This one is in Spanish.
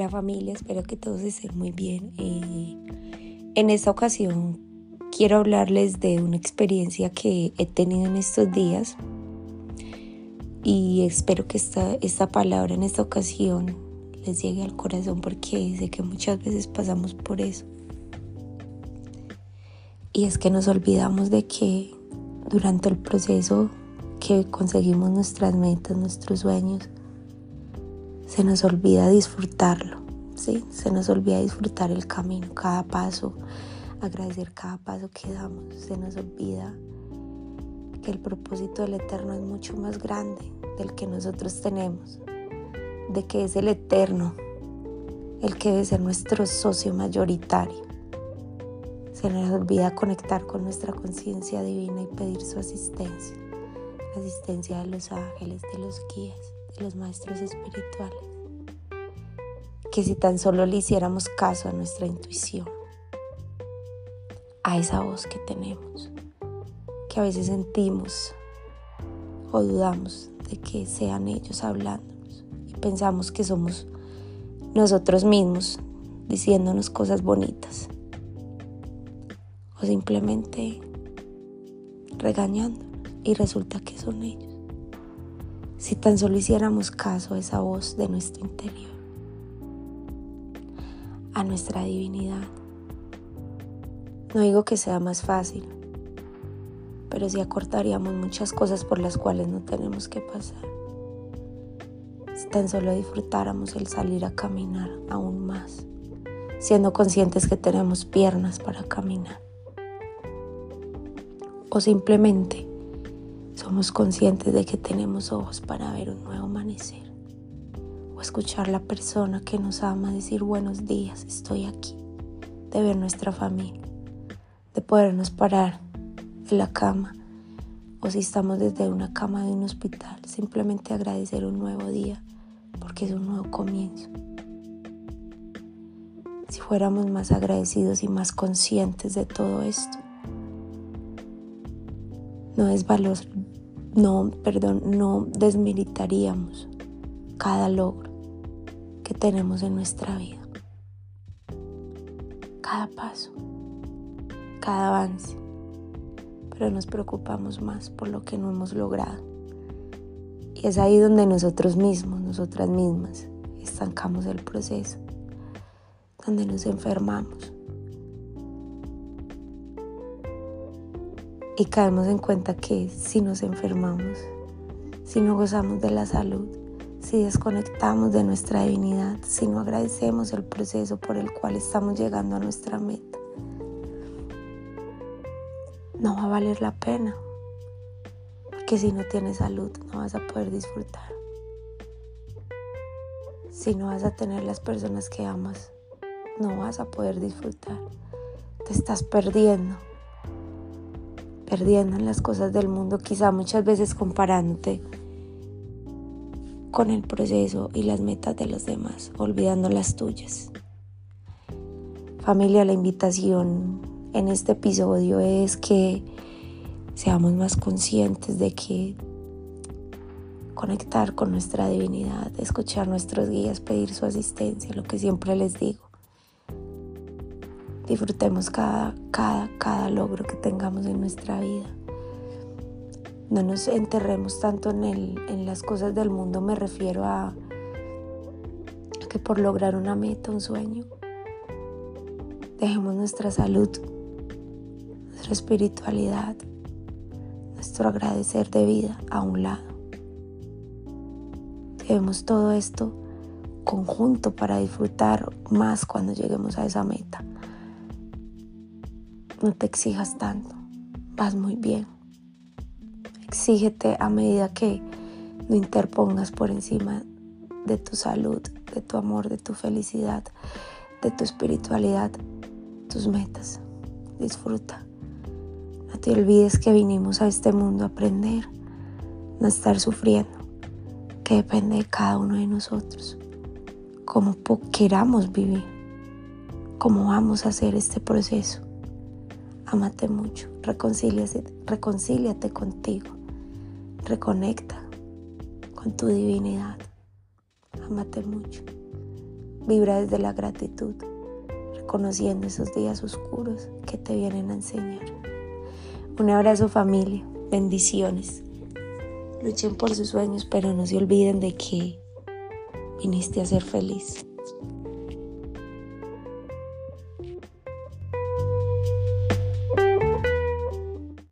Hola familia, espero que todos estén muy bien. Eh, en esta ocasión quiero hablarles de una experiencia que he tenido en estos días y espero que esta, esta palabra en esta ocasión les llegue al corazón porque sé que muchas veces pasamos por eso. Y es que nos olvidamos de que durante el proceso que conseguimos nuestras metas, nuestros sueños, se nos olvida disfrutarlo, ¿sí? Se nos olvida disfrutar el camino, cada paso, agradecer cada paso que damos. Se nos olvida que el propósito del Eterno es mucho más grande del que nosotros tenemos, de que es el Eterno el que debe ser nuestro socio mayoritario. Se nos olvida conectar con nuestra conciencia divina y pedir su asistencia, la asistencia de los ángeles, de los guías los maestros espirituales, que si tan solo le hiciéramos caso a nuestra intuición, a esa voz que tenemos, que a veces sentimos o dudamos de que sean ellos hablándonos y pensamos que somos nosotros mismos diciéndonos cosas bonitas o simplemente regañándonos y resulta que son ellos si tan solo hiciéramos caso a esa voz de nuestro interior, a nuestra divinidad. No digo que sea más fácil, pero sí acortaríamos muchas cosas por las cuales no tenemos que pasar. Si tan solo disfrutáramos el salir a caminar aún más, siendo conscientes que tenemos piernas para caminar. O simplemente somos conscientes de que tenemos ojos para ver un nuevo amanecer o escuchar la persona que nos ama decir buenos días, estoy aquí, de ver nuestra familia, de podernos parar de la cama o si estamos desde una cama de un hospital, simplemente agradecer un nuevo día porque es un nuevo comienzo. Si fuéramos más agradecidos y más conscientes de todo esto, no es valor, no, perdón, no desmilitaríamos cada logro que tenemos en nuestra vida. Cada paso, cada avance. Pero nos preocupamos más por lo que no hemos logrado. Y es ahí donde nosotros mismos, nosotras mismas, estancamos el proceso, donde nos enfermamos y caemos en cuenta que si nos enfermamos, si no gozamos de la salud, si desconectamos de nuestra divinidad, si no agradecemos el proceso por el cual estamos llegando a nuestra meta, no va a valer la pena. Porque si no tienes salud, no vas a poder disfrutar. Si no vas a tener las personas que amas, no vas a poder disfrutar. Te estás perdiendo perdiendo en las cosas del mundo, quizá muchas veces comparándote con el proceso y las metas de los demás, olvidando las tuyas. Familia, la invitación en este episodio es que seamos más conscientes de que conectar con nuestra divinidad, escuchar nuestros guías, pedir su asistencia, lo que siempre les digo. Disfrutemos cada, cada, logro que tengamos en nuestra vida. No nos enterremos tanto en las cosas del mundo, me refiero a, que por lograr una meta, un sueño, dejemos nuestra salud, nuestra espiritualidad, nuestro agradecer de vida a un lado. Debemos todo esto conjunto para disfrutar más cuando lleguemos a esa meta. No te exijas tanto, vas muy bien. Exígete a medida que no interpongas por encima de tu salud, de tu amor, de tu felicidad, de tu espiritualidad, tus metas. Disfruta. No te olvides que vinimos a este mundo a aprender, no estar sufriendo, que depende de cada uno de nosotros, cómo queramos vivir, cómo vamos a hacer este proceso. Amate mucho, reconcíliate contigo, reconecta con tu divinidad. Amate mucho. Vibra desde la gratitud, reconociendo esos días oscuros que te vienen a enseñar. Un abrazo familia, bendiciones. Luchen por sus sueños, pero no se olviden de que viniste a ser feliz.